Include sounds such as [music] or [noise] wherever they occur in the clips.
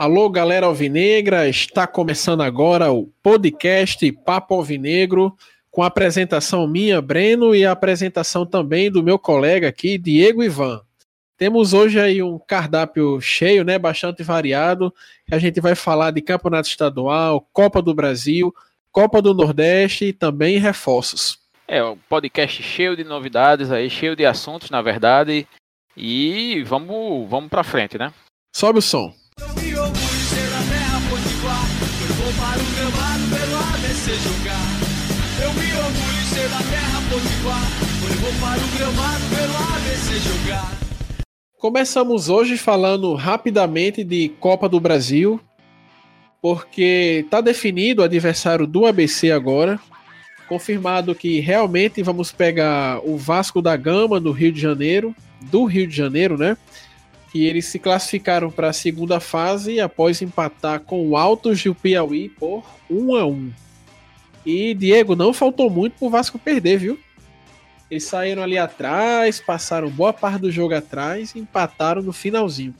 Alô, galera alvinegra, está começando agora o podcast Papo Alvinegro, com a apresentação minha, Breno, e a apresentação também do meu colega aqui, Diego Ivan. Temos hoje aí um cardápio cheio, né, bastante variado, que a gente vai falar de campeonato estadual, Copa do Brasil, Copa do Nordeste e também reforços. É, um podcast cheio de novidades aí, cheio de assuntos, na verdade, e vamos, vamos para frente, né? Sobe o som. Eu orgulho ser da terra para o gramado pelo ABC jogar. Começamos hoje falando rapidamente de Copa do Brasil, porque está definido o adversário do ABC agora. Confirmado que realmente vamos pegar o Vasco da Gama do Rio de Janeiro, do Rio de Janeiro, né? Que eles se classificaram para a segunda fase após empatar com o Altos do Piauí por 1 a 1. E Diego, não faltou muito pro Vasco perder, viu? Eles saíram ali atrás, passaram boa parte do jogo atrás e empataram no finalzinho.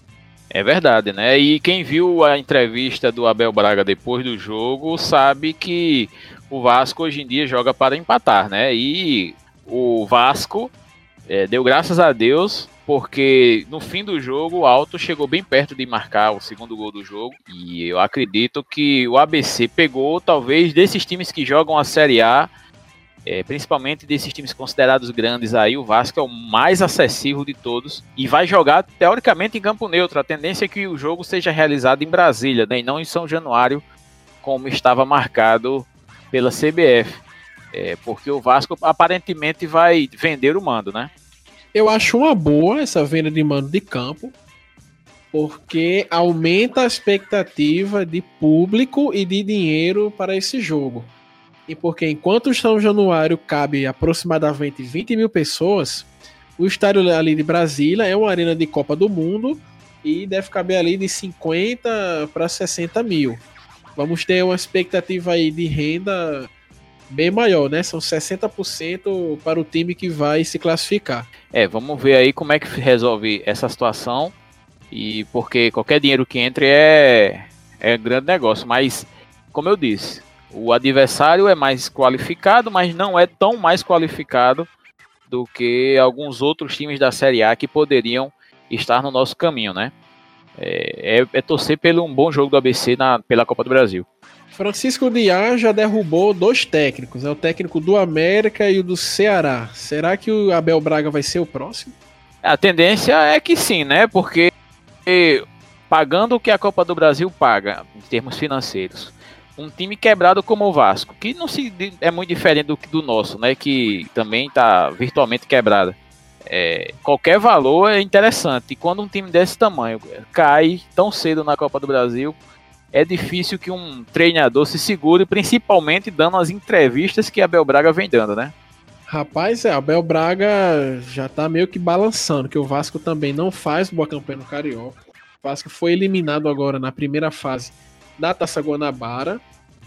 É verdade, né? E quem viu a entrevista do Abel Braga depois do jogo sabe que o Vasco hoje em dia joga para empatar, né? E o Vasco é, deu graças a Deus porque no fim do jogo o Alto chegou bem perto de marcar o segundo gol do jogo e eu acredito que o ABC pegou talvez desses times que jogam a Série A, é, principalmente desses times considerados grandes aí, o Vasco é o mais acessível de todos e vai jogar teoricamente em campo neutro. A tendência é que o jogo seja realizado em Brasília, né, e não em São Januário, como estava marcado pela CBF. É, porque o Vasco aparentemente vai vender o mando, né? Eu acho uma boa essa venda de mano de campo, porque aumenta a expectativa de público e de dinheiro para esse jogo. E porque enquanto o São Januário cabe aproximadamente 20 mil pessoas, o estádio ali de Brasília é uma arena de Copa do Mundo e deve caber ali de 50 para 60 mil. Vamos ter uma expectativa aí de renda bem maior, né? São 60% para o time que vai se classificar. É, vamos ver aí como é que resolve essa situação. E porque qualquer dinheiro que entre é, é grande negócio. Mas, como eu disse, o adversário é mais qualificado, mas não é tão mais qualificado do que alguns outros times da Série A que poderiam estar no nosso caminho, né? É, é, é torcer pelo um bom jogo do ABC na, pela Copa do Brasil. Francisco Diá já derrubou dois técnicos, né? o técnico do América e o do Ceará. Será que o Abel Braga vai ser o próximo? A tendência é que sim, né? Porque pagando o que a Copa do Brasil paga em termos financeiros, um time quebrado como o Vasco, que não se é muito diferente do, do nosso, né? Que também está virtualmente quebrado. É, qualquer valor é interessante. E quando um time desse tamanho cai tão cedo na Copa do Brasil, é difícil que um treinador se segure, principalmente dando as entrevistas que a Abel Braga vem dando, né? Rapaz, é, Abel Braga já tá meio que balançando, que o Vasco também não faz boa campanha no Carioca. O Vasco foi eliminado agora na primeira fase da Taça Guanabara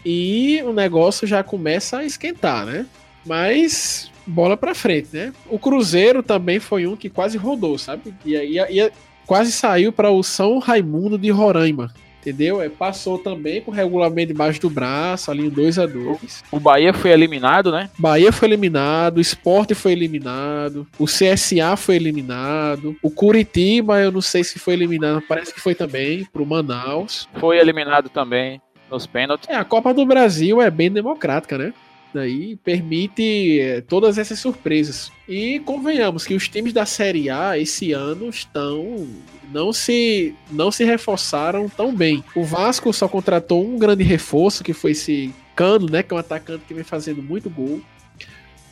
e o negócio já começa a esquentar, né? Mas bola pra frente, né? O Cruzeiro também foi um que quase rodou, sabe? E, aí quase saiu para o São Raimundo de Roraima, Entendeu? É, passou também com o regulamento debaixo do braço, ali um 2 a 2 O Bahia foi eliminado, né? Bahia foi eliminado, o Sport foi eliminado, o CSA foi eliminado, o Curitiba, eu não sei se foi eliminado, parece que foi também, pro Manaus. Foi eliminado também nos pênaltis. É, a Copa do Brasil é bem democrática, né? Daí permite é, todas essas surpresas. E convenhamos que os times da Série A esse ano estão não se não se reforçaram tão bem. O Vasco só contratou um grande reforço, que foi esse Cano, né, que é um atacante que vem fazendo muito gol.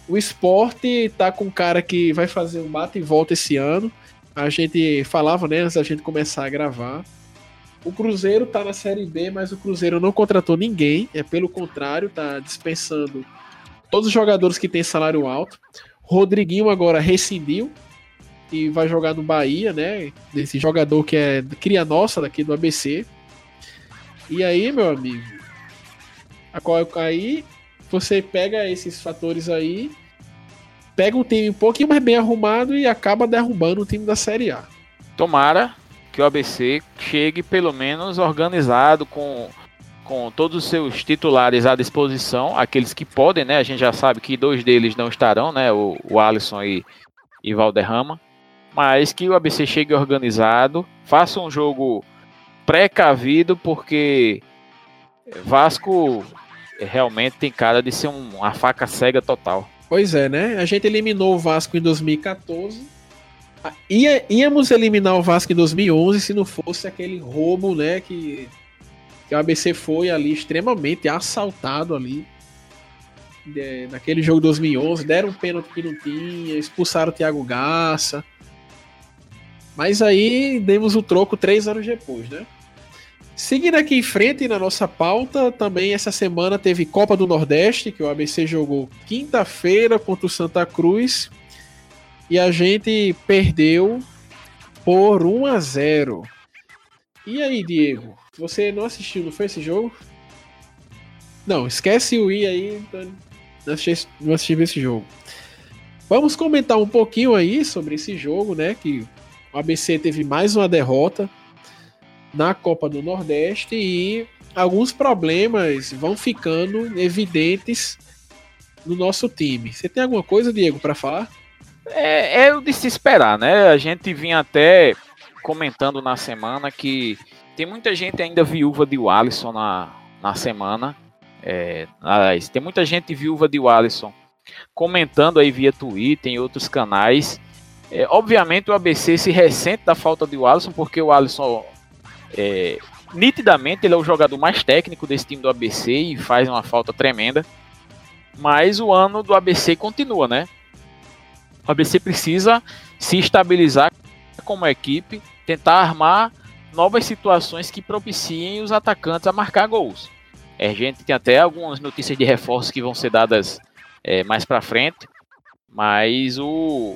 O esporte tá com um cara que vai fazer um bate e volta esse ano. A gente falava, né, antes da gente começar a gravar. O Cruzeiro tá na Série B, mas o Cruzeiro não contratou ninguém. É pelo contrário, tá dispensando todos os jogadores que têm salário alto. Rodriguinho agora rescindiu, que vai jogar no Bahia, né? Desse jogador que é cria nossa daqui do ABC. E aí, meu amigo, aí você pega esses fatores aí, pega um time um pouquinho mais bem arrumado e acaba derrubando o time da Série A. Tomara que o ABC chegue pelo menos organizado com com todos os seus titulares à disposição, aqueles que podem, né? A gente já sabe que dois deles não estarão, né? O, o Alisson e, e Valderrama. Mas que o ABC chegue organizado, faça um jogo precavido, porque Vasco realmente tem cara de ser um, uma faca cega total. Pois é, né? A gente eliminou o Vasco em 2014. Ia, íamos eliminar o Vasco em 2011 se não fosse aquele roubo, né? Que que o ABC foi ali extremamente assaltado ali de, naquele jogo 2011, deram um pênalti que não tinha, expulsaram o Thiago Garça. Mas aí demos o troco três anos depois, né? Seguindo aqui em frente na nossa pauta, também essa semana teve Copa do Nordeste, que o ABC jogou quinta-feira contra o Santa Cruz e a gente perdeu por 1 a 0. E aí, Diego? Você não assistiu, não foi esse jogo? Não, esquece o I aí, então não assisti, não assisti esse jogo. Vamos comentar um pouquinho aí sobre esse jogo, né? Que o ABC teve mais uma derrota na Copa do Nordeste e alguns problemas vão ficando evidentes no nosso time. Você tem alguma coisa, Diego, para falar? É, é o de se esperar, né? A gente vinha até comentando na semana que tem muita gente ainda viúva de Wallison na, na semana. É, tem muita gente viúva de Wallison comentando aí via Twitter e outros canais. É, obviamente o ABC se ressente da falta de Wallison, porque o Alisson é, nitidamente ele é o jogador mais técnico desse time do ABC e faz uma falta tremenda. Mas o ano do ABC continua, né? O ABC precisa se estabilizar como equipe, tentar armar novas situações que propiciem os atacantes a marcar gols. É, a gente tem até algumas notícias de reforços que vão ser dadas é, mais para frente, mas o,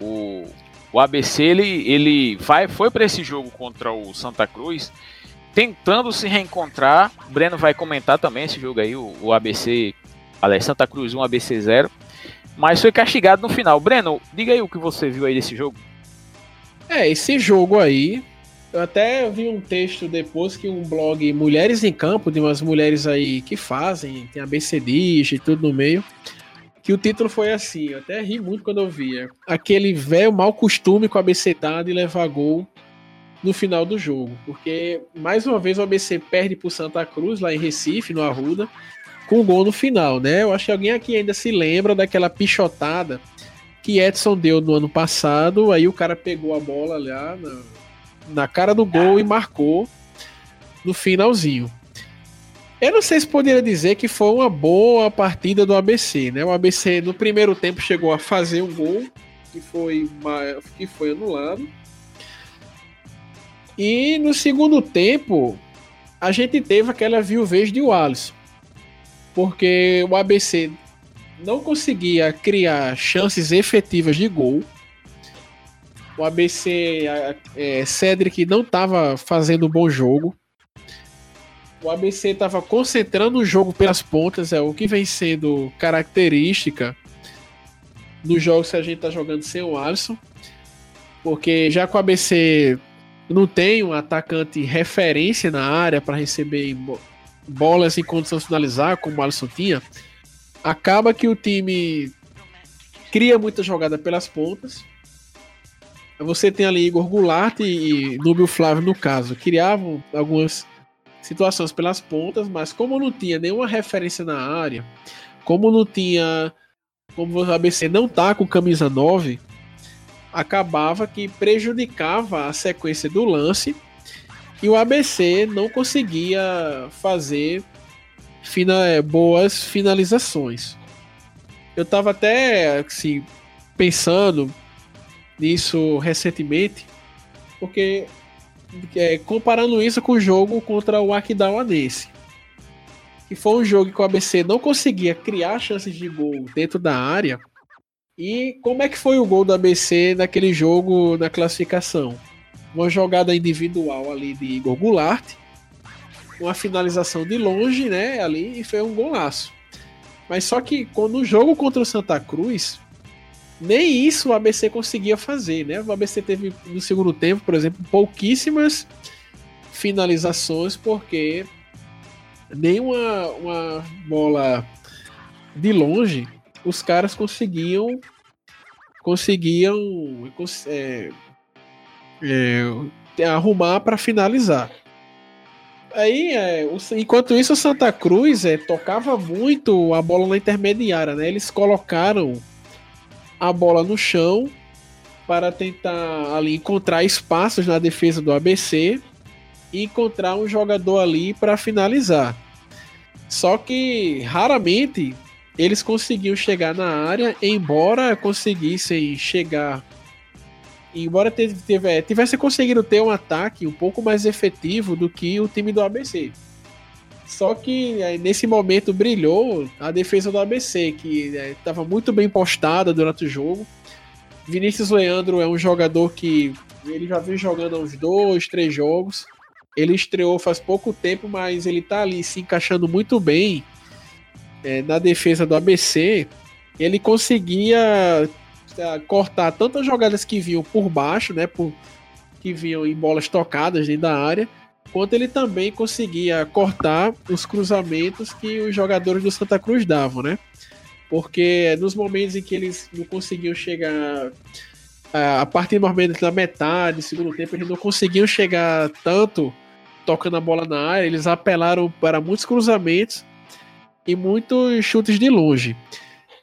o, o ABC ele, ele vai, foi para esse jogo contra o Santa Cruz tentando se reencontrar. O Breno vai comentar também esse jogo aí, o, o ABC, aliás, Santa Cruz 1, ABC 0, mas foi castigado no final. Breno, diga aí o que você viu aí desse jogo. É, esse jogo aí eu até vi um texto depois que um blog Mulheres em Campo, de umas mulheres aí que fazem, tem ABCDs e tudo no meio, que o título foi assim, eu até ri muito quando eu via. Aquele velho mau costume com a ABC de levar gol no final do jogo. Porque, mais uma vez, o ABC perde pro Santa Cruz, lá em Recife, no Arruda, com gol no final, né? Eu acho que alguém aqui ainda se lembra daquela pichotada que Edson deu no ano passado, aí o cara pegou a bola lá na na cara do gol e marcou no finalzinho. Eu não sei se poderia dizer que foi uma boa partida do ABC, né? O ABC no primeiro tempo chegou a fazer um gol que foi, que foi anulado. E no segundo tempo, a gente teve aquela viuvez de Wallace. Porque o ABC não conseguia criar chances efetivas de gol. O ABC é, Cedric não estava fazendo um bom jogo. O ABC estava concentrando o jogo pelas pontas, é o que vem sendo característica nos jogos que a gente está jogando sem o Alisson. Porque já que o ABC não tem um atacante referência na área para receber bolas em condição de finalizar, como o Alisson tinha, acaba que o time cria muita jogada pelas pontas você tem ali Igor Goulart e Núbio Flávio, no caso, criavam algumas situações pelas pontas, mas como não tinha nenhuma referência na área, como não tinha. Como o ABC não tá com camisa 9, acabava que prejudicava a sequência do lance e o ABC não conseguia fazer fina, é, boas finalizações. Eu tava até assim, pensando nisso recentemente, porque é, comparando isso com o jogo contra o Aquidauanense, que foi um jogo que o ABC não conseguia criar chances de gol dentro da área. E como é que foi o gol do ABC naquele jogo na classificação? Uma jogada individual ali de Igor Goulart, uma finalização de longe, né, ali e foi um golaço. Mas só que quando o jogo contra o Santa Cruz, nem isso o ABC conseguia fazer, né? O ABC teve no segundo tempo, por exemplo, pouquíssimas finalizações, porque nem uma, uma bola de longe os caras conseguiam conseguiam é, é, arrumar para finalizar. Aí, é, enquanto isso, o Santa Cruz é, tocava muito a bola na intermediária, né? Eles colocaram a bola no chão para tentar ali encontrar espaços na defesa do ABC e encontrar um jogador ali para finalizar. Só que raramente eles conseguiam chegar na área, embora conseguissem chegar. Embora tivesse conseguido ter um ataque um pouco mais efetivo do que o time do ABC. Só que nesse momento brilhou a defesa do ABC, que estava muito bem postada durante o jogo. Vinícius Leandro é um jogador que ele já vem jogando há uns dois, três jogos. Ele estreou faz pouco tempo, mas ele está ali se encaixando muito bem é, na defesa do ABC, ele conseguia é, cortar tantas jogadas que vinham por baixo, né, por, que vinham em bolas tocadas dentro da área, quanto ele também conseguia cortar os cruzamentos que os jogadores do Santa Cruz davam, né? Porque nos momentos em que eles não conseguiam chegar a partir do momento da metade, segundo tempo, eles não conseguiam chegar tanto tocando a bola na área, eles apelaram para muitos cruzamentos e muitos chutes de longe.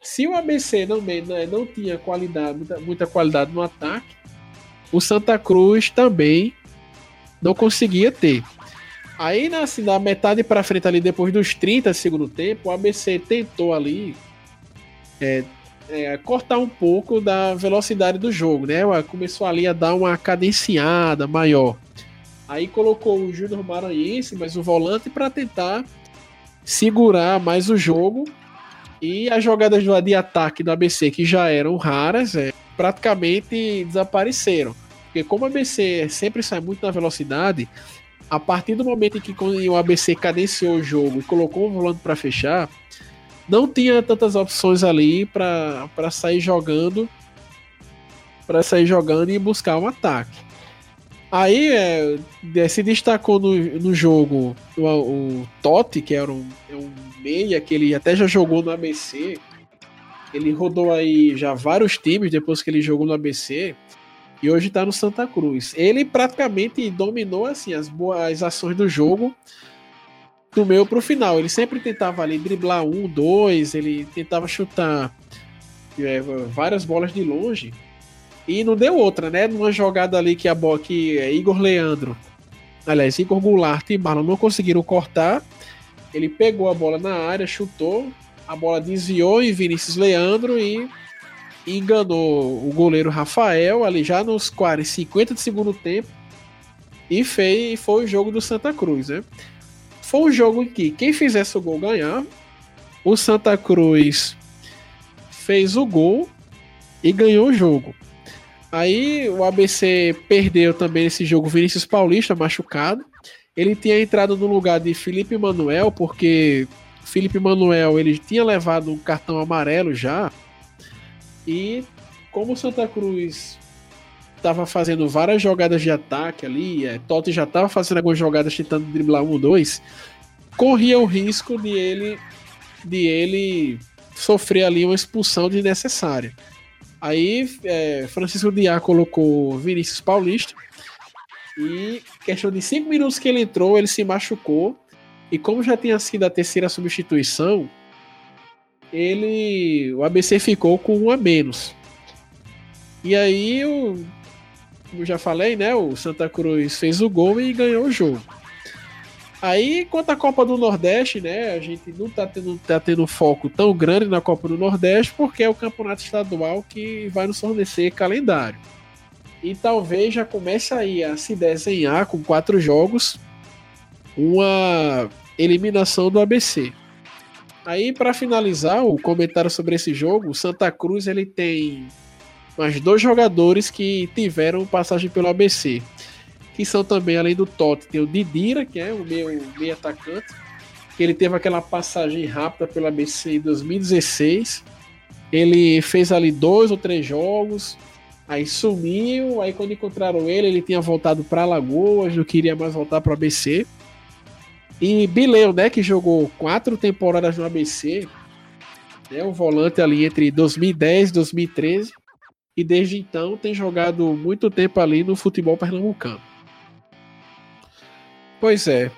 Se o ABC não, né, não tinha qualidade, muita, muita qualidade no ataque, o Santa Cruz também não conseguia ter. Aí na, assim, na metade para frente ali, depois dos 30 do segundo tempo, o ABC tentou ali é, é, cortar um pouco da velocidade do jogo, né? Começou ali a dar uma cadenciada maior. Aí colocou o Júnior Maranhense, mas o volante para tentar segurar mais o jogo e as jogadas de ataque do ABC, que já eram raras, é, praticamente desapareceram. Porque como o ABC sempre sai muito na velocidade, a partir do momento em que o ABC cadenciou o jogo e colocou o volante para fechar, não tinha tantas opções ali para sair jogando para sair jogando e buscar um ataque. Aí é, se destacou no, no jogo o, o Totti, que era um, é um meia, que ele até já jogou no ABC. Ele rodou aí já vários times depois que ele jogou no ABC. E hoje tá no Santa Cruz. Ele praticamente dominou assim as boas ações do jogo do meio pro final. Ele sempre tentava ali driblar um, dois, ele tentava chutar é, várias bolas de longe. E não deu outra, né? Numa jogada ali que a bola que é Igor Leandro, aliás, Igor Goulart e Marlon não conseguiram cortar. Ele pegou a bola na área, chutou, a bola desviou em Vinícius Leandro e enganou o goleiro Rafael ali já nos 40, 50 de segundo tempo e fez, foi o jogo do Santa Cruz, né? Foi um jogo em que quem fizesse o gol ganhava. O Santa Cruz fez o gol e ganhou o jogo. Aí o ABC perdeu também esse jogo Vinícius Paulista, machucado. Ele tinha entrado no lugar de Felipe Manuel, porque Felipe Manuel ele tinha levado um cartão amarelo já. E como o Santa Cruz estava fazendo várias jogadas de ataque ali, é, Totti já estava fazendo algumas jogadas tentando driblar um dois, corria o risco de ele de ele sofrer ali uma expulsão desnecessária. Aí é, Francisco Diá colocou Vinícius Paulista. E questão de cinco minutos que ele entrou, ele se machucou. E como já tinha sido a terceira substituição, ele. O ABC ficou com um a menos. E aí, o, como já falei, né? O Santa Cruz fez o gol e ganhou o jogo. Aí, quanto à Copa do Nordeste, né? A gente não tá tendo, tá tendo foco tão grande na Copa do Nordeste, porque é o campeonato estadual que vai nos fornecer calendário. E talvez já comece aí a se desenhar com quatro jogos uma eliminação do ABC. Aí, para finalizar o comentário sobre esse jogo, o Santa Cruz ele tem mais dois jogadores que tiveram passagem pelo ABC que são também, além do Totti, tem o Didira, que é o meu meio atacante, que ele teve aquela passagem rápida pela BC em 2016, Ele fez ali dois ou três jogos, aí sumiu, aí quando encontraram ele, ele tinha voltado para Lagoas, não queria mais voltar para o ABC. E Bileu, né, que jogou quatro temporadas no ABC, é um volante ali entre 2010 e 2013, e desde então tem jogado muito tempo ali no futebol pernambucano. Pois é.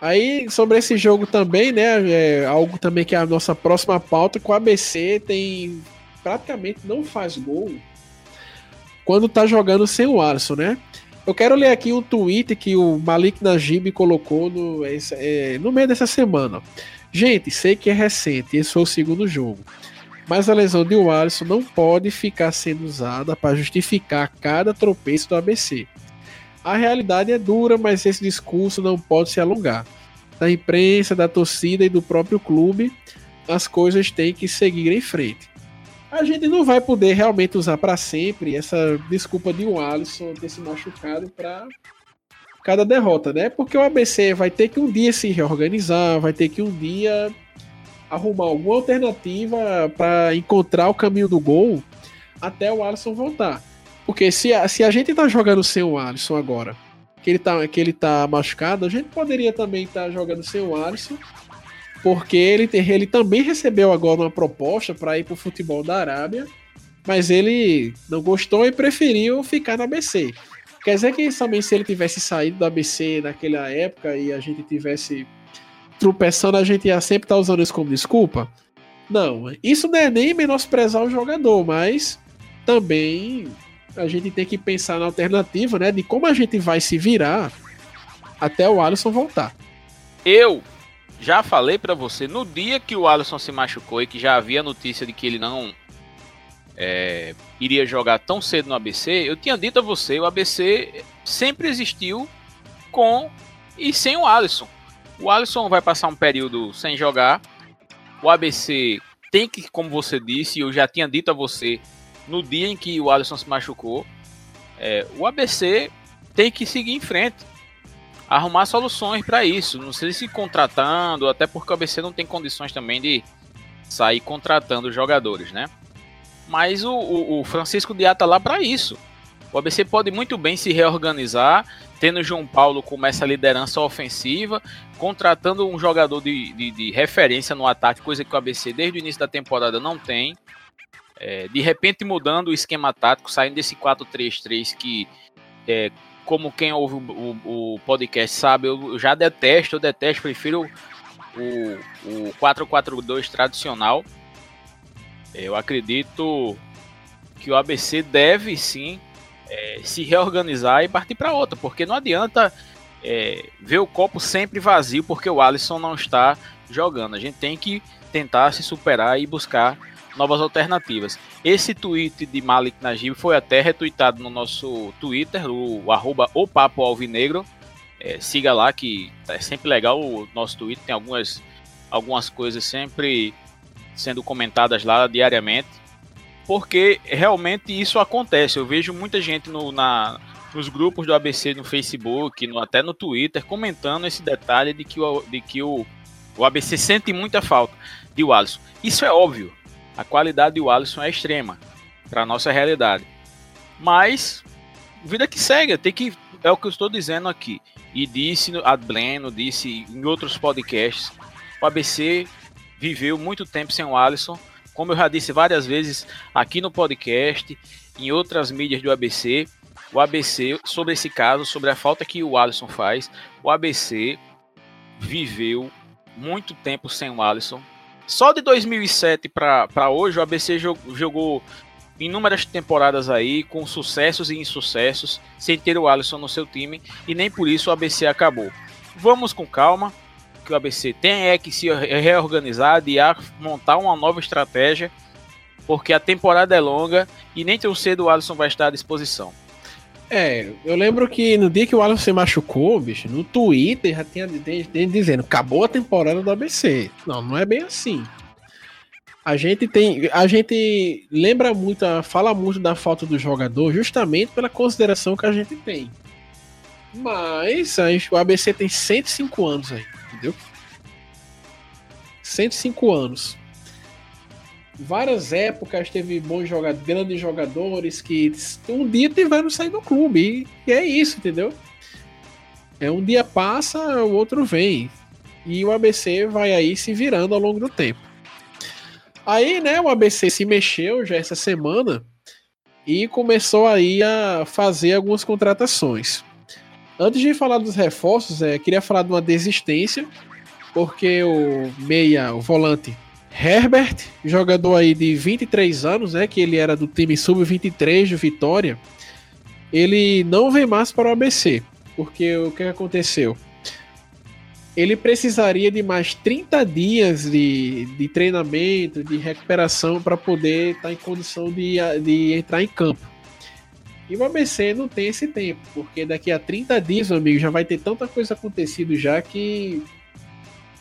Aí, sobre esse jogo também, né? É algo também que é a nossa próxima pauta, que o ABC tem. praticamente não faz gol quando tá jogando sem o Alisson, né? Eu quero ler aqui um tweet que o Malik Najib colocou no, é, no meio dessa semana. Gente, sei que é recente, esse foi o segundo jogo. Mas a lesão de Alisson não pode ficar sendo usada para justificar cada tropeço do ABC. A realidade é dura, mas esse discurso não pode se alongar. Da imprensa, da torcida e do próprio clube, as coisas têm que seguir em frente. A gente não vai poder realmente usar para sempre essa desculpa de um Alisson ter se machucado para cada derrota, né? Porque o ABC vai ter que um dia se reorganizar, vai ter que um dia arrumar alguma alternativa para encontrar o caminho do gol até o Alisson voltar. Porque se a, se a gente tá jogando sem o Alisson agora, que ele tá, que ele tá machucado, a gente poderia também estar tá jogando sem o Alisson, porque ele, ele também recebeu agora uma proposta para ir pro futebol da Arábia, mas ele não gostou e preferiu ficar na ABC. Quer dizer que também se ele tivesse saído do ABC naquela época e a gente tivesse tropeçando, a gente ia sempre estar tá usando isso como desculpa? Não, isso não é nem menosprezar o jogador, mas também a gente tem que pensar na alternativa, né? De como a gente vai se virar até o Alisson voltar. Eu já falei para você no dia que o Alisson se machucou e que já havia notícia de que ele não é, iria jogar tão cedo no ABC, eu tinha dito a você, o ABC sempre existiu com e sem o Alisson. O Alisson vai passar um período sem jogar. O ABC tem que, como você disse, eu já tinha dito a você, no dia em que o Alisson se machucou, é, o ABC tem que seguir em frente, arrumar soluções para isso. Não sei se contratando, até porque o ABC não tem condições também de sair contratando jogadores, né? Mas o, o, o Francisco Diá tá lá para isso. O ABC pode muito bem se reorganizar, tendo João Paulo como essa liderança ofensiva, contratando um jogador de, de, de referência no ataque, coisa que o ABC desde o início da temporada não tem. É, de repente mudando o esquema tático, saindo desse 4-3-3 que, é, como quem ouve o, o, o, podcast sabe, eu já detesto, eu detesto, prefiro o, o 4-4-2 tradicional. Eu acredito que o ABC deve sim é, se reorganizar e partir para outra, porque não adianta é, ver o copo sempre vazio porque o Alisson não está jogando. A gente tem que tentar se superar e buscar novas alternativas. Esse tweet de Malik Najib foi até retweetado no nosso Twitter, o arroba o Papo Alvinegro. É, siga lá que é sempre legal o nosso Twitter, tem algumas, algumas coisas sempre sendo comentadas lá diariamente. Porque realmente isso acontece. Eu vejo muita gente no, na, nos grupos do ABC no Facebook, no, até no Twitter, comentando esse detalhe de que o, de que o, o ABC sente muita falta de Alisson. Isso é óbvio a qualidade do Alisson é extrema para nossa realidade. Mas vida que segue, tem que é o que eu estou dizendo aqui. E disse a Bleno, disse em outros podcasts, o ABC viveu muito tempo sem o Alisson, como eu já disse várias vezes aqui no podcast, em outras mídias do ABC, o ABC sobre esse caso, sobre a falta que o Alisson faz, o ABC viveu muito tempo sem o Alisson, só de 2007 para hoje, o ABC jogou inúmeras temporadas aí, com sucessos e insucessos, sem ter o Alisson no seu time, e nem por isso o ABC acabou. Vamos com calma, que o ABC tem é que se reorganizar, de montar uma nova estratégia, porque a temporada é longa e nem tão cedo o Alisson vai estar à disposição. É, eu lembro que no dia que o Alisson se machucou, bicho, no Twitter já tinha gente dizendo acabou a temporada do ABC. Não, não é bem assim. A gente tem, a gente lembra muito, fala muito da falta do jogador justamente pela consideração que a gente tem. Mas o ABC tem 105 anos aí, entendeu? 105 anos. Várias épocas teve bons jogadores, grandes jogadores que um dia tiveram sair do clube. E é isso, entendeu? É um dia passa, o outro vem. E o ABC vai aí se virando ao longo do tempo. Aí, né, o ABC se mexeu já essa semana e começou aí a fazer algumas contratações. Antes de falar dos reforços, é, queria falar de uma desistência, porque o meia, o volante Herbert, jogador aí de 23 anos, né, que ele era do time sub-23 do Vitória, ele não vem mais para o ABC, porque o que aconteceu? Ele precisaria de mais 30 dias de, de treinamento, de recuperação para poder estar tá em condição de, de entrar em campo. E o ABC não tem esse tempo, porque daqui a 30 dias, meu amigo, já vai ter tanta coisa acontecido já que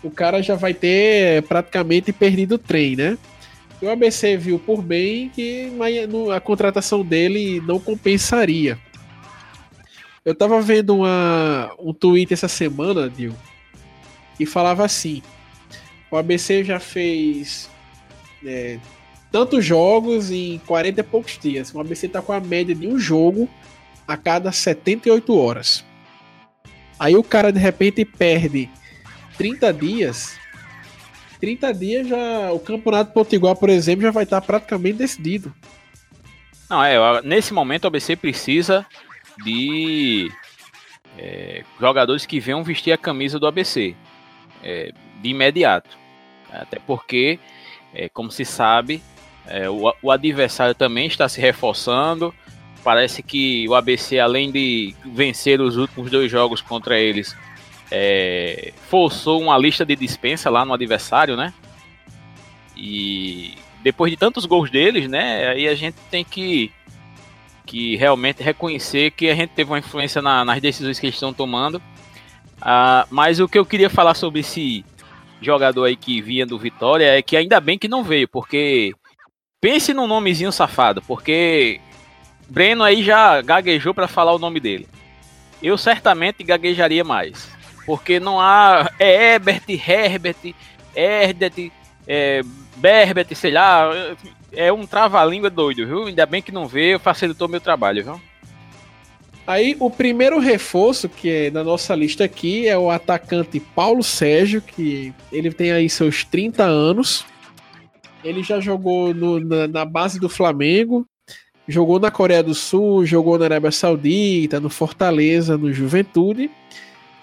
o cara já vai ter praticamente perdido o trem, né? E o ABC viu por bem que a contratação dele não compensaria. Eu tava vendo uma, um tweet essa semana, Dil, e falava assim: o ABC já fez é, tantos jogos em 40 e poucos dias. O ABC tá com a média de um jogo a cada 78 horas. Aí o cara de repente perde 30 dias, 30 dias já o Campeonato Potiguar, por exemplo, já vai estar praticamente decidido. Não, é, nesse momento o ABC precisa de é, jogadores que venham vestir a camisa do ABC é, de imediato. Até porque, é, como se sabe, é, o, o adversário também está se reforçando. Parece que o ABC, além de vencer os últimos dois jogos contra eles, é, forçou uma lista de dispensa lá no adversário, né? E depois de tantos gols deles, né? Aí a gente tem que, que realmente reconhecer que a gente teve uma influência na, nas decisões que eles estão tomando. Ah, mas o que eu queria falar sobre esse jogador aí que vinha do Vitória é que ainda bem que não veio, porque pense num nomezinho safado, porque Breno aí já gaguejou para falar o nome dele. Eu certamente gaguejaria mais. Porque não há. É Herbert, Herbert, é, Berbert, sei lá. É um trava-língua doido, viu? Ainda bem que não veio, facilitou meu trabalho, viu? Aí o primeiro reforço que é na nossa lista aqui é o atacante Paulo Sérgio, que ele tem aí seus 30 anos. Ele já jogou no, na, na, base do Flamengo, jogou na Coreia do Sul, jogou na Arábia Saudita, no Fortaleza, no Juventude.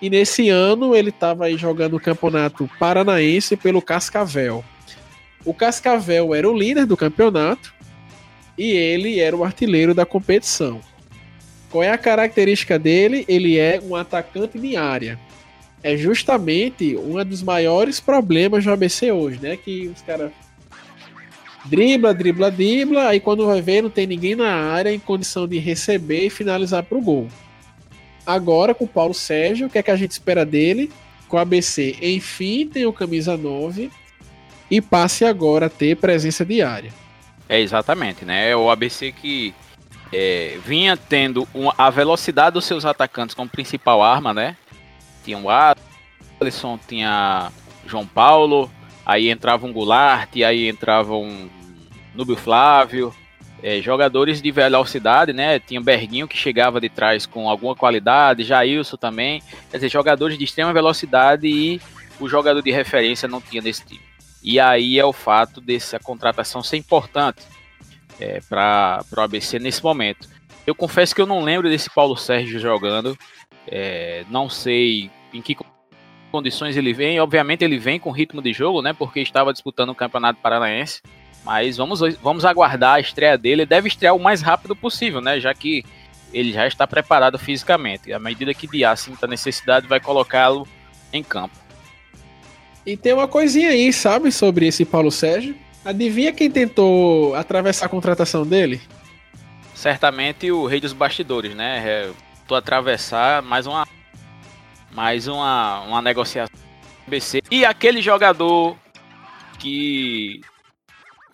E nesse ano ele estava aí jogando o Campeonato Paranaense pelo Cascavel. O Cascavel era o líder do campeonato e ele era o artilheiro da competição. Qual é a característica dele? Ele é um atacante de área. É justamente um dos maiores problemas do ABC hoje, né? Que os caras dribla, dribla, dribla, aí quando vai ver não tem ninguém na área em condição de receber e finalizar para o gol. Agora com o Paulo Sérgio, o que é que a gente espera dele? Com o ABC, enfim, tem o camisa 9 e passe agora a ter presença diária. É exatamente, né? É o ABC que é, vinha tendo a velocidade dos seus atacantes como principal arma, né? Tinha o Alisson, tinha João Paulo, aí entrava um Goulart, aí entrava um Núbio Flávio, é, jogadores de velocidade, né? Tinha Berguinho que chegava de trás com alguma qualidade, Jailson também. Quer dizer, jogadores de extrema velocidade e o jogador de referência não tinha nesse time. E aí é o fato dessa contratação ser importante é, para o ABC nesse momento. Eu confesso que eu não lembro desse Paulo Sérgio jogando. É, não sei em que condições ele vem. Obviamente ele vem com ritmo de jogo, né? Porque estava disputando o Campeonato Paranaense. Mas vamos, vamos aguardar a estreia dele. Ele deve estrear o mais rápido possível, né? Já que ele já está preparado fisicamente. À medida que Diá sinta necessidade, vai colocá-lo em campo. E tem uma coisinha aí, sabe, sobre esse Paulo Sérgio? Adivinha quem tentou atravessar a contratação dele? Certamente o rei dos bastidores, né? É, tentou atravessar mais uma mais uma, uma negociação BC. E aquele jogador que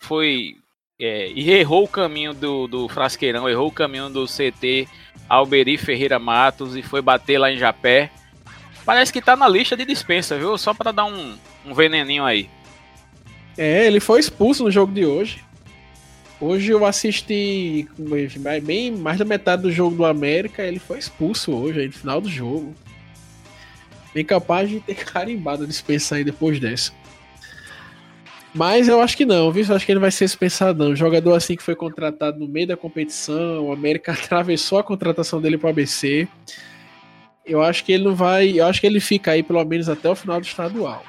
foi é, e errou o caminho do, do Frasqueirão, errou o caminho do CT Alberi Ferreira Matos e foi bater lá em Japé. Parece que tá na lista de dispensa, viu? Só para dar um, um veneninho aí. É, ele foi expulso no jogo de hoje. Hoje eu assisti bem mais da metade do jogo do América, ele foi expulso hoje, aí, no final do jogo. Bem capaz de ter [laughs] carimbado a dispensa aí depois dessa. Mas eu acho que não, viu? Eu acho que ele vai ser dispensado não. jogador assim que foi contratado no meio da competição, o América [laughs] atravessou a contratação dele para o ABC. Eu acho que ele não vai. Eu acho que ele fica aí pelo menos até o final do estadual.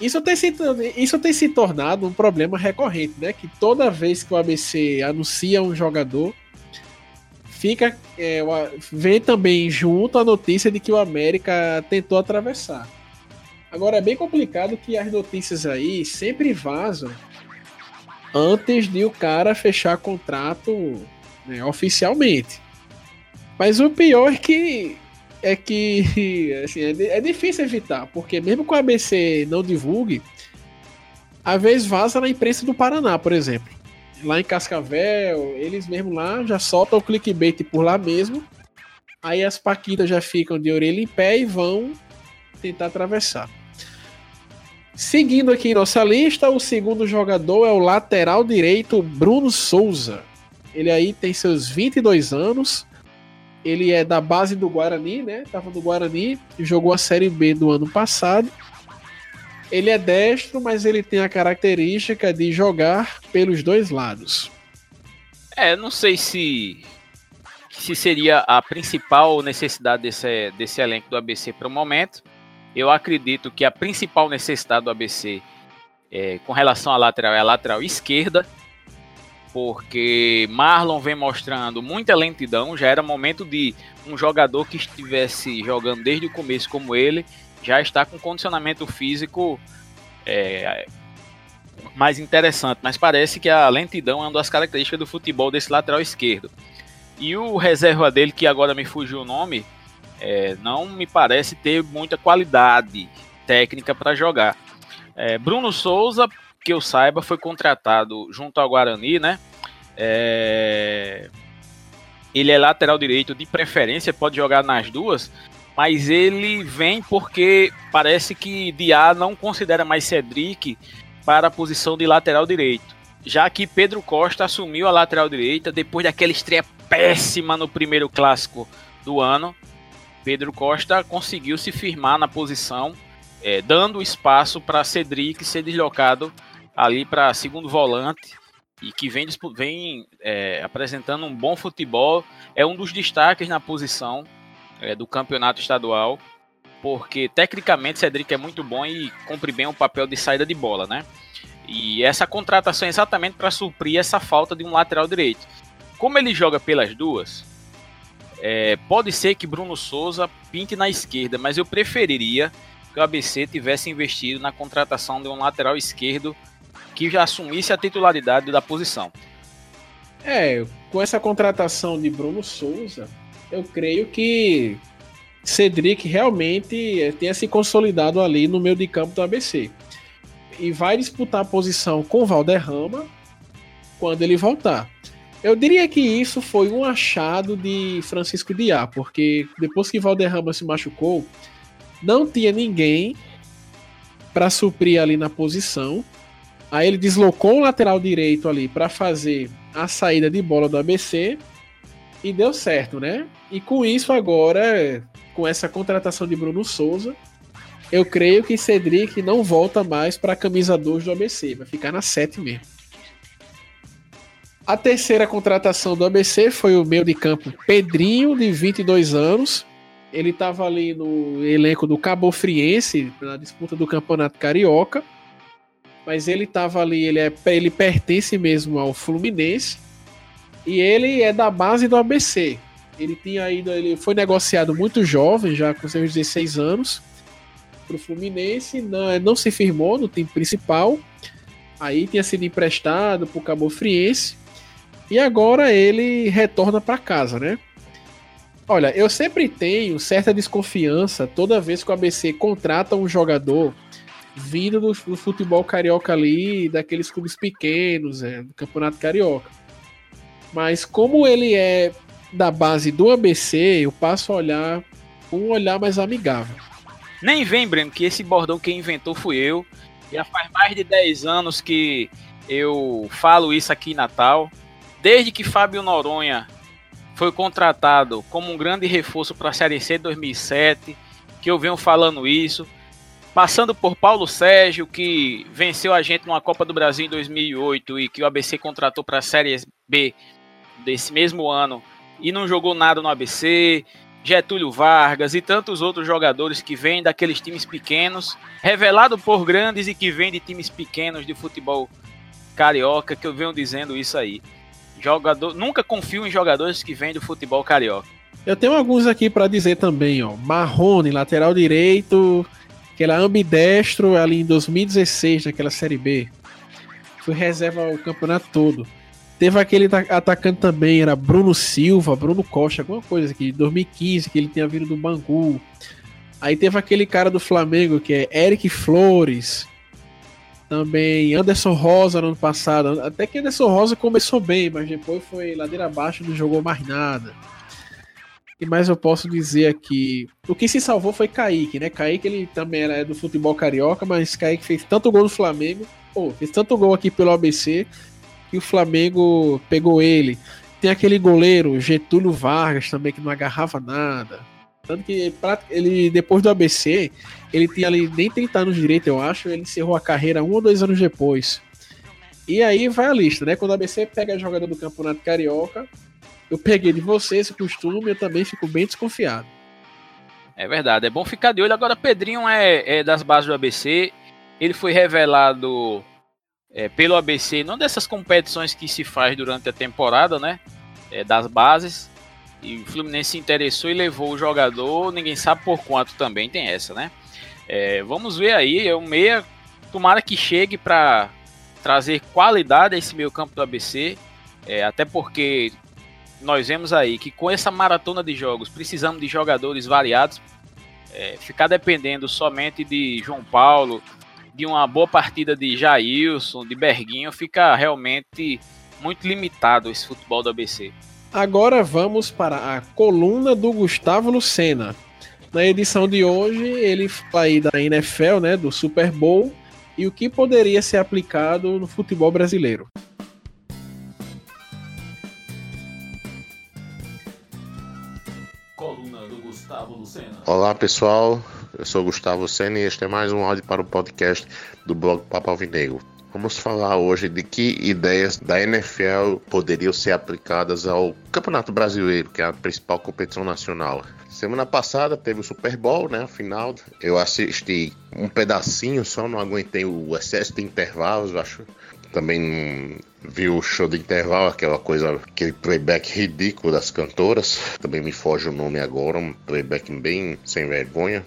Isso tem, se, isso tem se tornado um problema recorrente, né? Que toda vez que o ABC anuncia um jogador, fica é, vem também junto a notícia de que o América tentou atravessar. Agora é bem complicado que as notícias aí sempre vazam antes de o cara fechar contrato né, oficialmente. Mas o pior é que é que [laughs] assim, é, é, difícil evitar, porque mesmo que o ABC não divulgue, às vezes vaza na imprensa do Paraná, por exemplo. Lá em Cascavel, eles mesmo lá já soltam o clickbait por lá mesmo. Aí as paquitas já ficam de orelha em pé e vão tentar atravessar. Seguindo aqui nossa lista, o segundo jogador é o lateral direito Bruno Souza. Ele aí tem seus 22 anos, ele é da base do Guarani, né? Tava no Guarani e jogou a Série B do ano passado. Ele é destro, mas ele tem a característica de jogar pelos dois lados. É, não sei se se seria a principal necessidade desse, desse elenco do ABC para o momento. Eu acredito que a principal necessidade do ABC é, com relação à lateral é a lateral esquerda porque Marlon vem mostrando muita lentidão. Já era momento de um jogador que estivesse jogando desde o começo como ele, já está com condicionamento físico é, mais interessante. Mas parece que a lentidão é uma das características do futebol desse lateral esquerdo. E o reserva dele, que agora me fugiu o nome, é, não me parece ter muita qualidade técnica para jogar. É, Bruno Souza que eu saiba, foi contratado junto ao Guarani, né? É... Ele é lateral direito de preferência, pode jogar nas duas, mas ele vem porque parece que Diá não considera mais Cedric para a posição de lateral direito. Já que Pedro Costa assumiu a lateral direita depois daquela estreia péssima no primeiro clássico do ano. Pedro Costa conseguiu se firmar na posição, é, dando espaço para Cedric ser deslocado ali para segundo volante e que vem, vem é, apresentando um bom futebol. É um dos destaques na posição é, do campeonato estadual, porque tecnicamente Cedric é muito bom e cumpre bem o papel de saída de bola, né? E essa contratação é exatamente para suprir essa falta de um lateral direito. Como ele joga pelas duas, é, pode ser que Bruno Souza pinte na esquerda, mas eu preferiria que o ABC tivesse investido na contratação de um lateral esquerdo que já assumisse a titularidade da posição. É, com essa contratação de Bruno Souza, eu creio que Cedric realmente tenha se consolidado ali no meio de campo do ABC. E vai disputar a posição com Valderrama quando ele voltar. Eu diria que isso foi um achado de Francisco Diá, porque depois que Valderrama se machucou, não tinha ninguém para suprir ali na posição. Aí ele deslocou o lateral direito ali para fazer a saída de bola do ABC e deu certo, né? E com isso agora, com essa contratação de Bruno Souza, eu creio que Cedric não volta mais para a camisa 2 do ABC, vai ficar na 7 mesmo. A terceira contratação do ABC foi o meio de campo Pedrinho, de 22 anos. Ele estava ali no elenco do Cabo Friense, na disputa do Campeonato Carioca mas ele tava ali, ele, é, ele pertence mesmo ao Fluminense e ele é da base do ABC. Ele tinha ido, ele foi negociado muito jovem, já com seus 16 anos, para o Fluminense, não, não se firmou no time principal. Aí tinha sido emprestado para o Cabo Friense e agora ele retorna para casa, né? Olha, eu sempre tenho certa desconfiança toda vez que o ABC contrata um jogador vindo do, do, futebol carioca ali, daqueles clubes pequenos, é, do Campeonato Carioca. Mas como ele é da base do ABC, eu passo a olhar um olhar mais amigável. Nem vem, Breno, que esse bordão quem inventou fui eu. Já faz mais de 10 anos que eu falo isso aqui em Natal. Desde que Fábio Noronha foi contratado como um grande reforço para a Série C 2007, que eu venho falando isso. Passando por Paulo Sérgio, que venceu a gente numa Copa do Brasil em 2008 e que o ABC contratou para a Série B desse mesmo ano e não jogou nada no ABC. Getúlio Vargas e tantos outros jogadores que vêm daqueles times pequenos, revelado por grandes e que vêm de times pequenos de futebol carioca, que eu venho dizendo isso aí. Jogador, nunca confio em jogadores que vêm do futebol carioca. Eu tenho alguns aqui para dizer também, ó. Marrone, lateral direito, aquela ambidestro ali em 2016, naquela Série B. Foi reserva o campeonato todo. Teve aquele atacante também, era Bruno Silva, Bruno Costa, alguma coisa aqui, 2015, que ele tinha vindo do Bangu. Aí teve aquele cara do Flamengo, que é Eric Flores. Também Anderson Rosa no ano passado. Até que Anderson Rosa começou bem, mas depois foi ladeira abaixo, não jogou mais nada. E mais eu posso dizer aqui. O que se salvou foi Kaique, né? Kaique ele também era do futebol carioca, mas Kaique fez tanto gol no Flamengo, ou fez tanto gol aqui pelo ABC, que o Flamengo pegou ele. Tem aquele goleiro, Getúlio Vargas, também, que não agarrava nada. Tanto que ele, depois do ABC, ele tinha ali nem 30 anos direito, eu acho. Ele encerrou a carreira um ou dois anos depois. E aí vai a lista, né? Quando o ABC pega jogador do Campeonato Carioca, eu peguei de você esse costume, eu também fico bem desconfiado. É verdade, é bom ficar de olho. Agora, Pedrinho é, é das bases do ABC. Ele foi revelado é, pelo ABC, não dessas competições que se faz durante a temporada, né? É, das bases. E o Fluminense se interessou e levou o jogador. Ninguém sabe por quanto também tem essa, né? É, vamos ver aí. É um meia. Tomara que chegue para trazer qualidade a esse meio campo do ABC. É, até porque nós vemos aí que com essa maratona de jogos precisamos de jogadores variados. É, ficar dependendo somente de João Paulo, de uma boa partida de Jailson, de Berguinho, fica realmente muito limitado esse futebol do ABC. Agora vamos para a coluna do Gustavo Lucena. Na edição de hoje, ele fala aí da NFL, né, do Super Bowl, e o que poderia ser aplicado no futebol brasileiro. Olá pessoal, eu sou Gustavo Senna e este é mais um áudio para o podcast do blog Papo Alvinegro. Vamos falar hoje de que ideias da NFL poderiam ser aplicadas ao Campeonato Brasileiro, que é a principal competição nacional. Semana passada teve o Super Bowl, né? Afinal, eu assisti um pedacinho só, não aguentei o excesso de intervalos, acho também vi o show de intervalo, aquela coisa, aquele playback ridículo das cantoras. Também me foge o nome agora, um playback bem sem vergonha.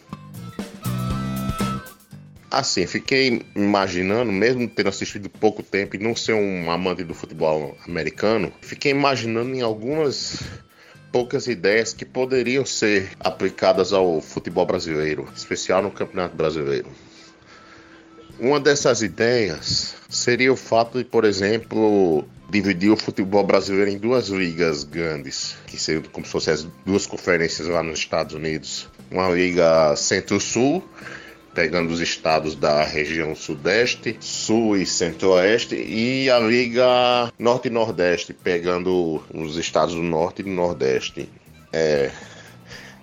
Assim, fiquei imaginando, mesmo tendo assistido pouco tempo e não ser um amante do futebol americano, fiquei imaginando em algumas poucas ideias que poderiam ser aplicadas ao futebol brasileiro, especial no Campeonato Brasileiro. Uma dessas ideias seria o fato de, por exemplo, dividir o futebol brasileiro em duas ligas grandes, que seriam como se fossem as duas conferências lá nos Estados Unidos. Uma liga Centro-Sul, pegando os estados da região Sudeste, Sul e Centro-Oeste, e a liga Norte e Nordeste, pegando os estados do Norte e do Nordeste. É,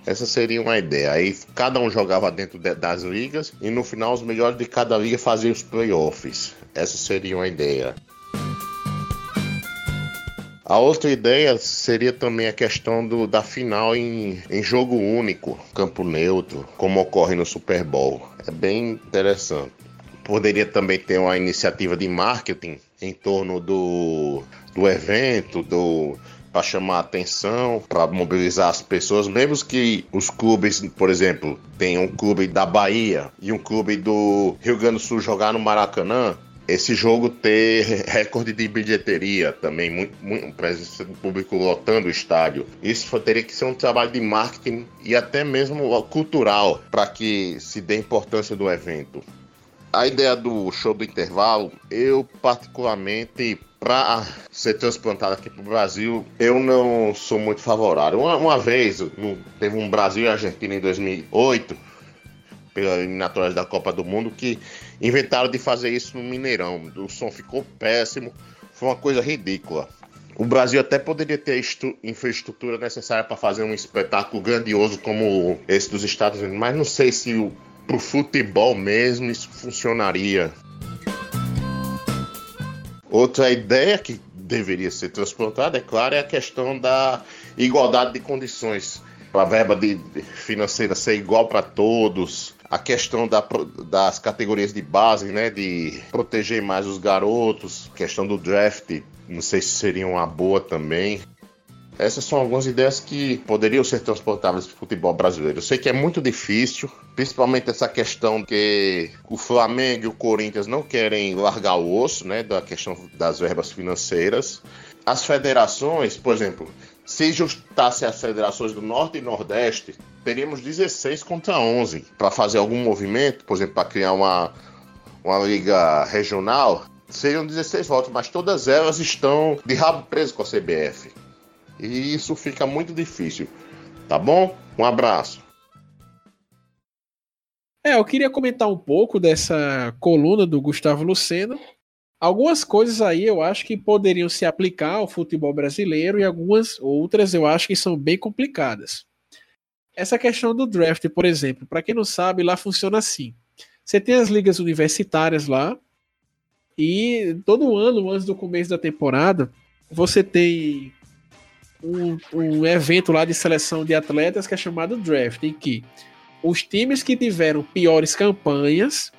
essa seria uma ideia. Aí cada um jogava dentro de, das ligas e no final os melhores de cada liga faziam os playoffs. Essa seria uma ideia. A outra ideia seria também a questão do, da final em, em jogo único, campo neutro, como ocorre no Super Bowl. É bem interessante. Poderia também ter uma iniciativa de marketing em torno do, do evento, do, para chamar atenção, para mobilizar as pessoas, mesmo que os clubes, por exemplo, tenham um clube da Bahia e um clube do Rio Grande do Sul jogar no Maracanã, esse jogo ter recorde de bilheteria também, muito, muito do público lotando o estádio. Isso teria que ser um trabalho de marketing e até mesmo cultural para que se dê importância do evento. A ideia do show do intervalo, eu particularmente para ser transplantado aqui para o Brasil, eu não sou muito favorável. Uma, uma vez, teve um Brasil e Argentina em 2008, pelas eliminatórias da Copa do Mundo, que inventaram de fazer isso no Mineirão. O som ficou péssimo, foi uma coisa ridícula. O Brasil até poderia ter infraestrutura necessária para fazer um espetáculo grandioso como esse dos Estados Unidos, mas não sei se o futebol mesmo isso funcionaria. Outra ideia que deveria ser transplantada, é claro, é a questão da igualdade de condições. A verba de, financeira ser igual para todos, a questão da, das categorias de base, né, de proteger mais os garotos, questão do draft, não sei se seria uma boa também. Essas são algumas ideias que poderiam ser transportáveis para o futebol brasileiro. Eu sei que é muito difícil, principalmente essa questão que o Flamengo e o Corinthians não querem largar o osso, né, da questão das verbas financeiras. As federações, por exemplo, se justasse as federações do Norte e Nordeste, teríamos 16 contra 11 para fazer algum movimento, por exemplo, para criar uma, uma liga regional. Seriam 16 votos, mas todas elas estão de rabo preso com a CBF. E isso fica muito difícil. Tá bom? Um abraço. É, eu queria comentar um pouco dessa coluna do Gustavo Lucena. Algumas coisas aí eu acho que poderiam se aplicar ao futebol brasileiro e algumas outras eu acho que são bem complicadas. Essa questão do draft, por exemplo, para quem não sabe, lá funciona assim. Você tem as ligas universitárias lá e todo ano, antes do começo da temporada, você tem um, um evento lá de seleção de atletas que é chamado draft, em que os times que tiveram piores campanhas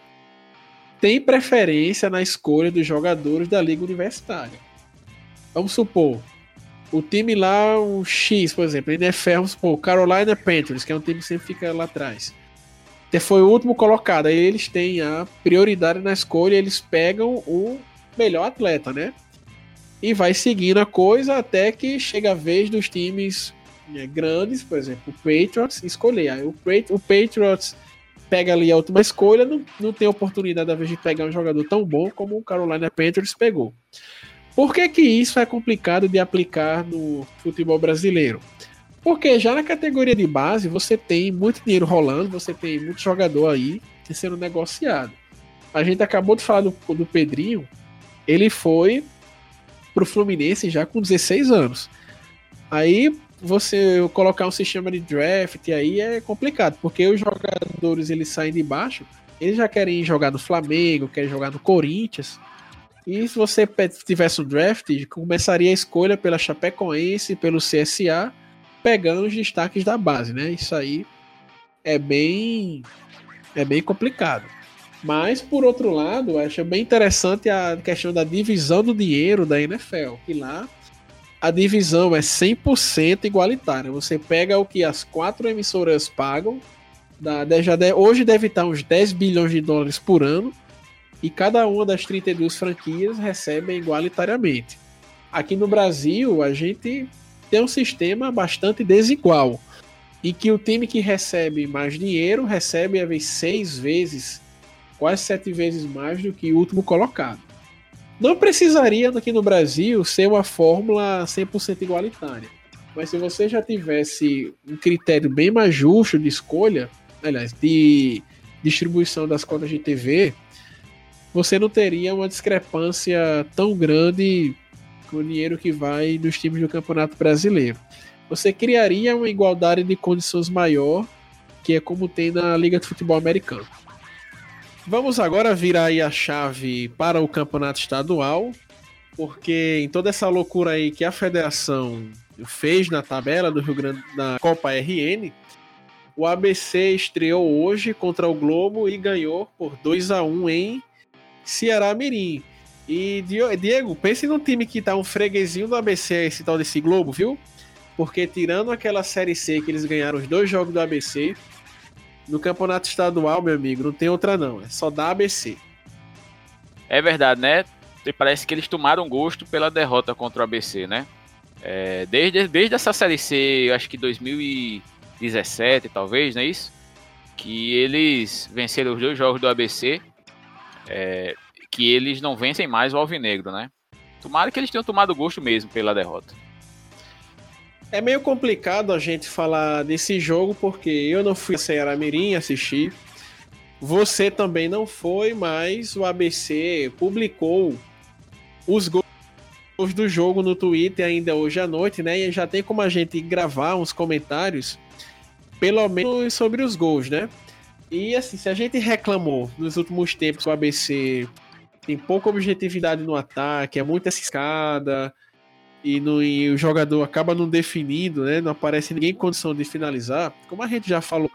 têm preferência na escolha dos jogadores da liga universitária. Vamos supor, o time lá, um X, por exemplo, NFL, vamos supor, Carolina Panthers, que é um time que sempre fica lá atrás. Foi o último colocado, aí eles têm a prioridade na escolha, eles pegam o melhor atleta, né? e vai seguindo a coisa até que chega a vez dos times né, grandes, por exemplo, o Patriots, escolher. Aí o, o Patriots pega ali a última escolha, não, não tem oportunidade, a vez de pegar um jogador tão bom como o Carolina Panthers pegou. Por que, que isso é complicado de aplicar no futebol brasileiro? Porque já na categoria de base você tem muito dinheiro rolando, você tem muito jogador aí sendo negociado. A gente acabou de falar do, do Pedrinho, ele foi pro Fluminense já com 16 anos. Aí você colocar um sistema de draft aí é complicado, porque os jogadores eles saem de baixo, eles já querem jogar no Flamengo, querem jogar no Corinthians. E se você tivesse um draft, começaria a escolha pela Chapecoense, pelo CSA, pegando os destaques da base, né? Isso aí é bem é bem complicado. Mas, por outro lado, acho bem interessante a questão da divisão do dinheiro da NFL, que lá a divisão é 100% igualitária. Você pega o que as quatro emissoras pagam, da, já de, hoje deve estar uns 10 bilhões de dólares por ano, e cada uma das 32 franquias recebe igualitariamente. Aqui no Brasil, a gente tem um sistema bastante desigual, em que o time que recebe mais dinheiro recebe, às vezes, seis vezes quase sete vezes mais do que o último colocado. Não precisaria aqui no Brasil ser uma fórmula 100% igualitária. Mas se você já tivesse um critério bem mais justo de escolha, aliás, de distribuição das cotas de TV, você não teria uma discrepância tão grande com o dinheiro que vai nos times do Campeonato Brasileiro. Você criaria uma igualdade de condições maior, que é como tem na Liga de Futebol Americano. Vamos agora virar aí a chave para o campeonato estadual, porque em toda essa loucura aí que a federação fez na tabela do Rio Grande na Copa RN, o ABC estreou hoje contra o Globo e ganhou por 2 a 1 em Ceará Mirim. E Diego, pense num time que tá um freguesinho do ABC esse tal desse Globo, viu? Porque tirando aquela série C que eles ganharam os dois jogos do ABC, no campeonato estadual, meu amigo, não tem outra não. É só da ABC. É verdade, né? Parece que eles tomaram gosto pela derrota contra o ABC, né? É, desde, desde essa série C, eu acho que 2017, talvez, não é isso? Que eles venceram os dois jogos do ABC. É, que eles não vencem mais o Alvinegro, né? Tomara que eles tenham tomado gosto mesmo pela derrota. É meio complicado a gente falar desse jogo porque eu não fui a Ceará Mirim assistir. Você também não foi, mas o ABC publicou os gols do jogo no Twitter ainda hoje à noite, né? E já tem como a gente gravar uns comentários, pelo menos sobre os gols, né? E assim, se a gente reclamou nos últimos tempos o ABC tem pouca objetividade no ataque, é muita escada e, no, e o jogador acaba não definindo, né? Não aparece ninguém em condição de finalizar. Como a gente já falou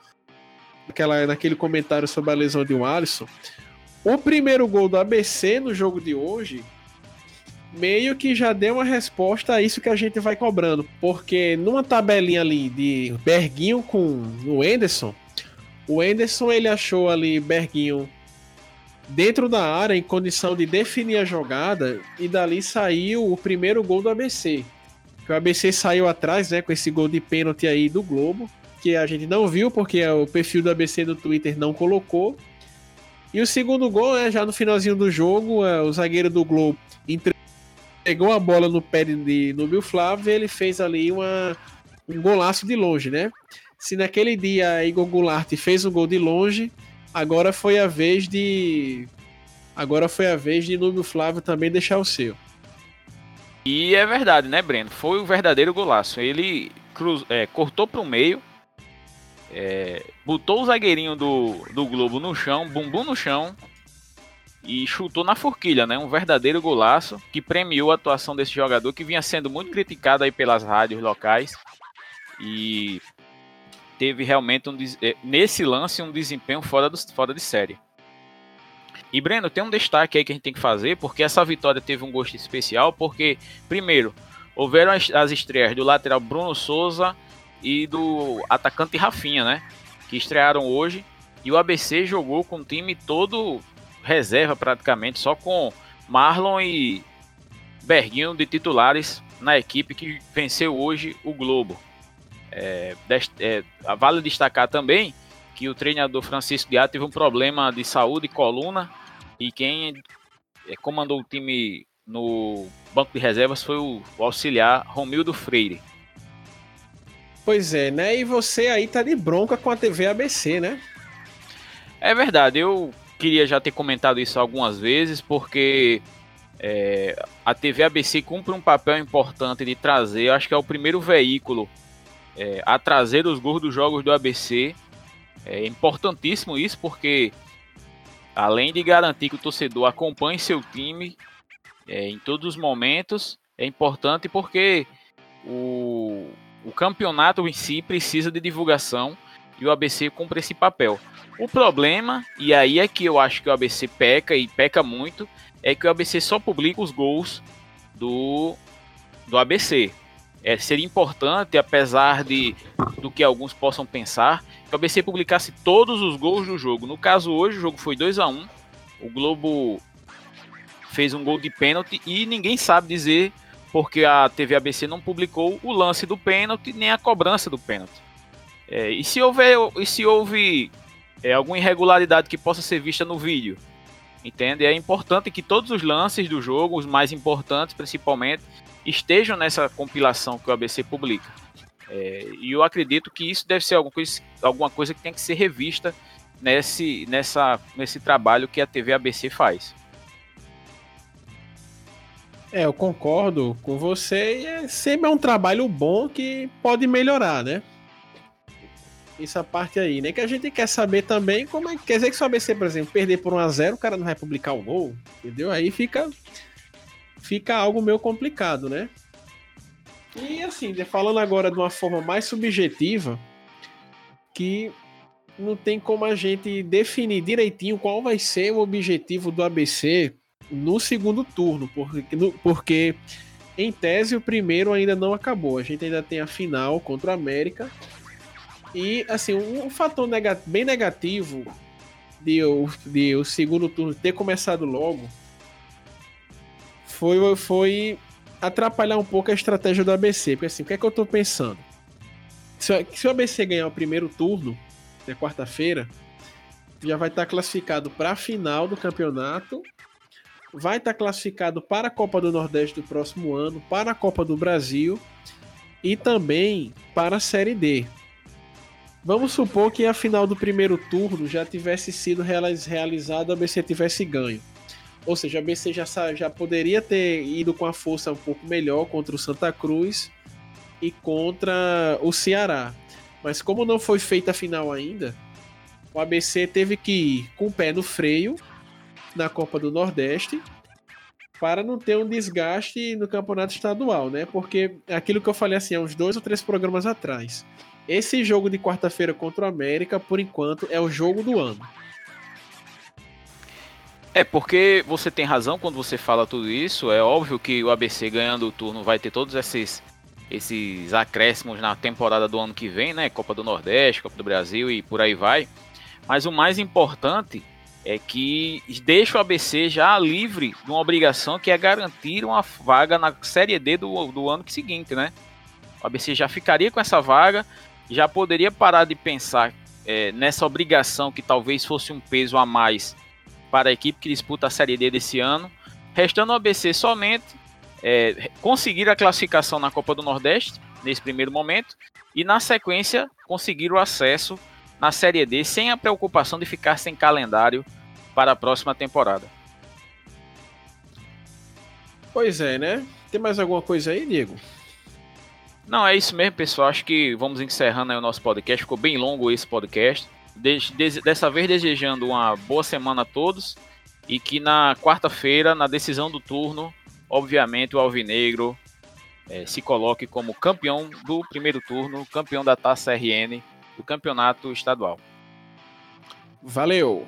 naquela, naquele comentário sobre a lesão de um Alisson, o primeiro gol do ABC no jogo de hoje meio que já deu uma resposta a isso que a gente vai cobrando. Porque numa tabelinha ali de Berguinho com o Enderson, o Enderson ele achou ali Berguinho dentro da área em condição de definir a jogada e dali saiu o primeiro gol do ABC. o ABC saiu atrás, né, com esse gol de pênalti aí do Globo, que a gente não viu porque o perfil do ABC do Twitter não colocou. E o segundo gol, né, já no finalzinho do jogo, é, o zagueiro do Globo entregou a bola no pé de Nubio Flávio ele fez ali uma, um golaço de longe, né? Se naquele dia Igor Goulart fez um gol de longe, agora foi a vez de. Agora foi a vez de Núbio Flávio também deixar o seu. E é verdade, né, Breno? Foi o verdadeiro golaço. Ele cruz, é, cortou para o meio, é, botou o zagueirinho do, do Globo no chão, bumbum no chão, e chutou na forquilha, né? Um verdadeiro golaço que premiou a atuação desse jogador que vinha sendo muito criticado aí pelas rádios locais. E teve realmente um, é, nesse lance um desempenho fora, do, fora de série. E Breno, tem um destaque aí que a gente tem que fazer, porque essa vitória teve um gosto especial, porque, primeiro, houveram as, as estreias do lateral Bruno Souza e do atacante Rafinha, né? Que estrearam hoje. E o ABC jogou com o time todo reserva praticamente, só com Marlon e Berguinho de titulares na equipe que venceu hoje o Globo. É, é, vale destacar também que o treinador Francisco Diá teve um problema de saúde e coluna e quem é, comandou o time no banco de reservas foi o, o auxiliar Romildo Freire. Pois é, né? E você aí tá de bronca com a TV ABC, né? É verdade, eu queria já ter comentado isso algumas vezes, porque é, a TV ABC cumpre um papel importante de trazer, acho que é o primeiro veículo é, a trazer os gols dos jogos do ABC. É importantíssimo isso, porque além de garantir que o torcedor acompanhe seu time é, em todos os momentos, é importante porque o, o campeonato em si precisa de divulgação e o ABC cumpre esse papel. O problema, e aí é que eu acho que o ABC peca e peca muito, é que o ABC só publica os gols do, do ABC. É, seria importante, apesar de do que alguns possam pensar, que o ABC publicasse todos os gols do jogo. No caso hoje, o jogo foi 2 a 1 O Globo fez um gol de pênalti e ninguém sabe dizer porque a TV ABC não publicou o lance do pênalti nem a cobrança do pênalti. É, e se houver, e se houve é, alguma irregularidade que possa ser vista no vídeo, entende? É importante que todos os lances do jogo, os mais importantes principalmente, estejam nessa compilação que o ABC publica. É, e eu acredito que isso deve ser alguma coisa, alguma coisa que tem que ser revista nesse, nessa, nesse trabalho que a TV ABC faz. É, eu concordo com você e é sempre é um trabalho bom que pode melhorar, né? Essa parte aí, né? Que a gente quer saber também como é. Quer dizer que se o ABC, por exemplo, perder por 1x0, o cara não vai publicar o gol, entendeu? Aí fica fica algo meio complicado, né? E assim, falando agora de uma forma mais subjetiva, que não tem como a gente definir direitinho qual vai ser o objetivo do ABC no segundo turno, porque, porque em tese o primeiro ainda não acabou. A gente ainda tem a final contra o América. E assim, um, fator bem negativo de, de o segundo turno ter começado logo foi, foi atrapalhar um pouco a estratégia do ABC. Porque assim, o que é que eu tô pensando? Se, se o ABC ganhar o primeiro turno, na né, quarta-feira, já vai estar classificado para a final do campeonato, vai estar classificado para a Copa do Nordeste do próximo ano, para a Copa do Brasil e também para a Série D. Vamos supor que a final do primeiro turno já tivesse sido realizada, a ABC tivesse ganho. Ou seja, a ABC já, já poderia ter ido com a força um pouco melhor contra o Santa Cruz e contra o Ceará. Mas como não foi feita a final ainda, o ABC teve que ir com o pé no freio na Copa do Nordeste para não ter um desgaste no campeonato estadual, né? Porque aquilo que eu falei assim há uns dois ou três programas atrás. Esse jogo de quarta-feira contra o América, por enquanto, é o jogo do ano. É, porque você tem razão quando você fala tudo isso. É óbvio que o ABC ganhando o turno vai ter todos esses, esses acréscimos na temporada do ano que vem, né? Copa do Nordeste, Copa do Brasil e por aí vai. Mas o mais importante é que deixa o ABC já livre de uma obrigação que é garantir uma vaga na Série D do, do ano seguinte, né? O ABC já ficaria com essa vaga, já poderia parar de pensar é, nessa obrigação que talvez fosse um peso a mais para a equipe que disputa a Série D desse ano, restando ao ABC somente é, conseguir a classificação na Copa do Nordeste, nesse primeiro momento, e na sequência conseguir o acesso na Série D sem a preocupação de ficar sem calendário para a próxima temporada. Pois é, né? Tem mais alguma coisa aí, Diego? Não, é isso mesmo, pessoal. Acho que vamos encerrando o nosso podcast. Ficou bem longo esse podcast. Dessa vez desejando uma boa semana a todos e que na quarta-feira, na decisão do turno, obviamente o Alvinegro é, se coloque como campeão do primeiro turno, campeão da Taça RN do campeonato estadual. Valeu!